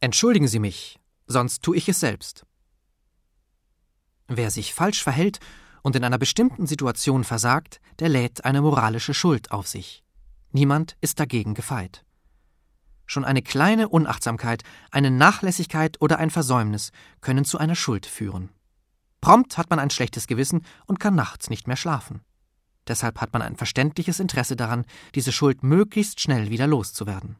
Entschuldigen Sie mich, sonst tue ich es selbst. Wer sich falsch verhält und in einer bestimmten Situation versagt, der lädt eine moralische Schuld auf sich. Niemand ist dagegen gefeit. Schon eine kleine Unachtsamkeit, eine Nachlässigkeit oder ein Versäumnis können zu einer Schuld führen. Prompt hat man ein schlechtes Gewissen und kann nachts nicht mehr schlafen. Deshalb hat man ein verständliches Interesse daran, diese Schuld möglichst schnell wieder loszuwerden.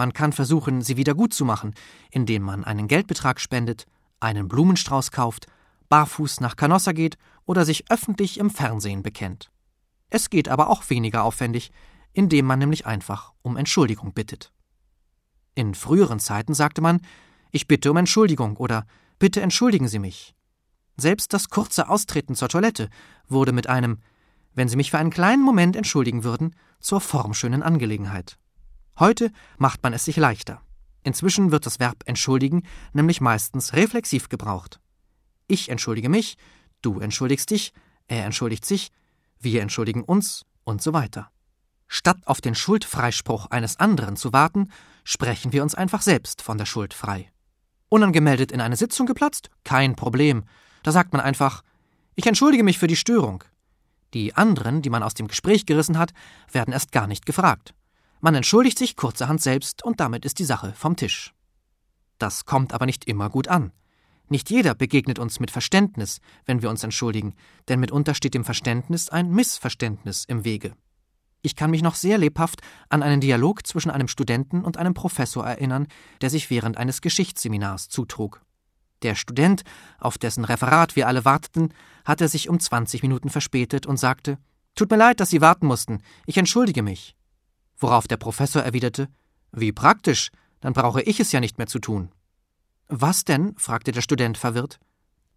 Man kann versuchen, sie wieder gut zu machen, indem man einen Geldbetrag spendet, einen Blumenstrauß kauft, barfuß nach Canossa geht oder sich öffentlich im Fernsehen bekennt. Es geht aber auch weniger aufwendig, indem man nämlich einfach um Entschuldigung bittet. In früheren Zeiten sagte man Ich bitte um Entschuldigung oder Bitte entschuldigen Sie mich. Selbst das kurze Austreten zur Toilette wurde mit einem Wenn Sie mich für einen kleinen Moment entschuldigen würden, zur formschönen Angelegenheit. Heute macht man es sich leichter. Inzwischen wird das Verb entschuldigen nämlich meistens reflexiv gebraucht. Ich entschuldige mich, du entschuldigst dich, er entschuldigt sich, wir entschuldigen uns und so weiter. Statt auf den Schuldfreispruch eines anderen zu warten, sprechen wir uns einfach selbst von der Schuld frei. Unangemeldet in eine Sitzung geplatzt? Kein Problem. Da sagt man einfach, ich entschuldige mich für die Störung. Die anderen, die man aus dem Gespräch gerissen hat, werden erst gar nicht gefragt. Man entschuldigt sich kurzerhand selbst und damit ist die Sache vom Tisch. Das kommt aber nicht immer gut an. Nicht jeder begegnet uns mit Verständnis, wenn wir uns entschuldigen, denn mitunter steht dem Verständnis ein Missverständnis im Wege. Ich kann mich noch sehr lebhaft an einen Dialog zwischen einem Studenten und einem Professor erinnern, der sich während eines Geschichtsseminars zutrug. Der Student, auf dessen Referat wir alle warteten, hatte sich um 20 Minuten verspätet und sagte: Tut mir leid, dass Sie warten mussten. Ich entschuldige mich. Worauf der Professor erwiderte: Wie praktisch, dann brauche ich es ja nicht mehr zu tun. Was denn? fragte der Student verwirrt.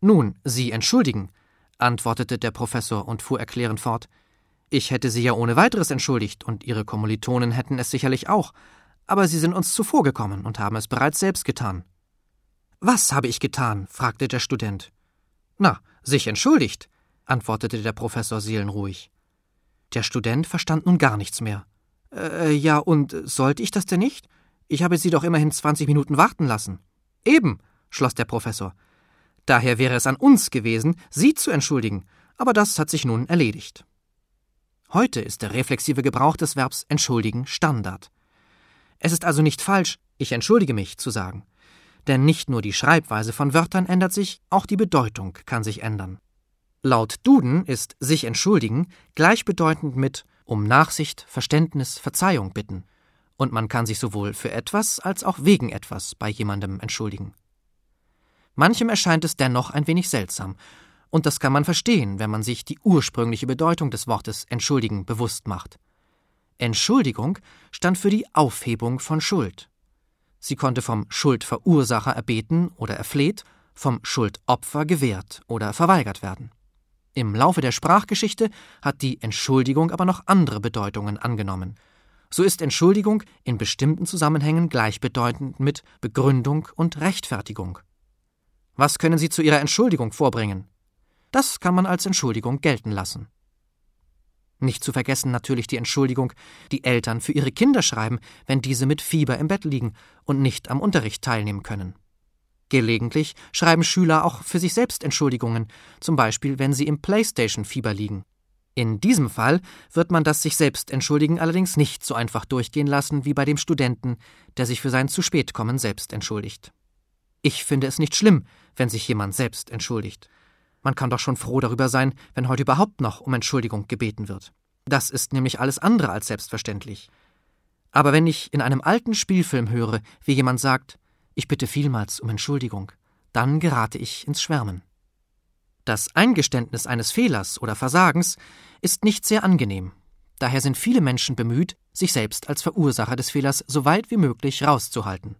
Nun, Sie entschuldigen, antwortete der Professor und fuhr erklärend fort. Ich hätte Sie ja ohne weiteres entschuldigt, und Ihre Kommilitonen hätten es sicherlich auch, aber Sie sind uns zuvorgekommen und haben es bereits selbst getan. Was habe ich getan? fragte der Student. Na, sich entschuldigt, antwortete der Professor seelenruhig. Der Student verstand nun gar nichts mehr. Äh, ja, und sollte ich das denn nicht? Ich habe Sie doch immerhin zwanzig Minuten warten lassen. Eben, schloss der Professor. Daher wäre es an uns gewesen, Sie zu entschuldigen, aber das hat sich nun erledigt. Heute ist der reflexive Gebrauch des Verbs entschuldigen Standard. Es ist also nicht falsch, ich entschuldige mich zu sagen. Denn nicht nur die Schreibweise von Wörtern ändert sich, auch die Bedeutung kann sich ändern. Laut Duden ist sich entschuldigen gleichbedeutend mit um Nachsicht, Verständnis, Verzeihung bitten. Und man kann sich sowohl für etwas als auch wegen etwas bei jemandem entschuldigen. Manchem erscheint es dennoch ein wenig seltsam, und das kann man verstehen, wenn man sich die ursprüngliche Bedeutung des Wortes entschuldigen bewusst macht. Entschuldigung stand für die Aufhebung von Schuld. Sie konnte vom Schuldverursacher erbeten oder erfleht, vom Schuldopfer gewährt oder verweigert werden. Im Laufe der Sprachgeschichte hat die Entschuldigung aber noch andere Bedeutungen angenommen. So ist Entschuldigung in bestimmten Zusammenhängen gleichbedeutend mit Begründung und Rechtfertigung. Was können Sie zu Ihrer Entschuldigung vorbringen? Das kann man als Entschuldigung gelten lassen. Nicht zu vergessen natürlich die Entschuldigung, die Eltern für ihre Kinder schreiben, wenn diese mit Fieber im Bett liegen und nicht am Unterricht teilnehmen können. Gelegentlich schreiben Schüler auch für sich selbst Entschuldigungen, zum Beispiel wenn sie im Playstation-Fieber liegen. In diesem Fall wird man das sich selbst entschuldigen allerdings nicht so einfach durchgehen lassen wie bei dem Studenten, der sich für sein zu spät kommen selbst entschuldigt. Ich finde es nicht schlimm, wenn sich jemand selbst entschuldigt. Man kann doch schon froh darüber sein, wenn heute überhaupt noch um Entschuldigung gebeten wird. Das ist nämlich alles andere als selbstverständlich. Aber wenn ich in einem alten Spielfilm höre, wie jemand sagt, ich bitte vielmals um Entschuldigung, dann gerate ich ins Schwärmen. Das Eingeständnis eines Fehlers oder Versagens ist nicht sehr angenehm. Daher sind viele Menschen bemüht, sich selbst als Verursacher des Fehlers so weit wie möglich rauszuhalten.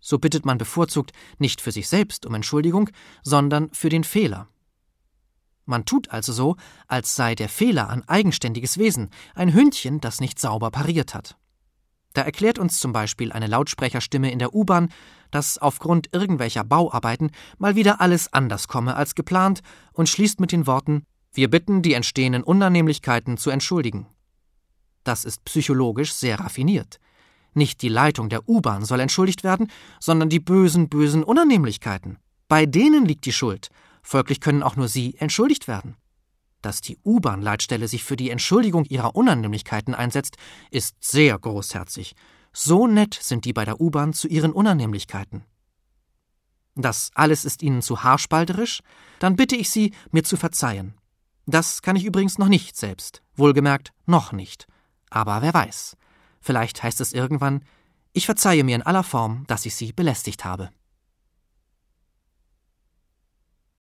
So bittet man bevorzugt nicht für sich selbst um Entschuldigung, sondern für den Fehler. Man tut also so, als sei der Fehler ein eigenständiges Wesen, ein Hündchen, das nicht sauber pariert hat. Da erklärt uns zum Beispiel eine Lautsprecherstimme in der U-Bahn, dass aufgrund irgendwelcher Bauarbeiten mal wieder alles anders komme als geplant und schließt mit den Worten Wir bitten, die entstehenden Unannehmlichkeiten zu entschuldigen. Das ist psychologisch sehr raffiniert. Nicht die Leitung der U-Bahn soll entschuldigt werden, sondern die bösen, bösen Unannehmlichkeiten. Bei denen liegt die Schuld. Folglich können auch nur sie entschuldigt werden. Dass die U-Bahn-Leitstelle sich für die Entschuldigung ihrer Unannehmlichkeiten einsetzt, ist sehr großherzig. So nett sind die bei der U-Bahn zu ihren Unannehmlichkeiten. Das alles ist Ihnen zu haarspalterisch? Dann bitte ich Sie, mir zu verzeihen. Das kann ich übrigens noch nicht selbst. Wohlgemerkt, noch nicht. Aber wer weiß. Vielleicht heißt es irgendwann, ich verzeihe mir in aller Form, dass ich Sie belästigt habe.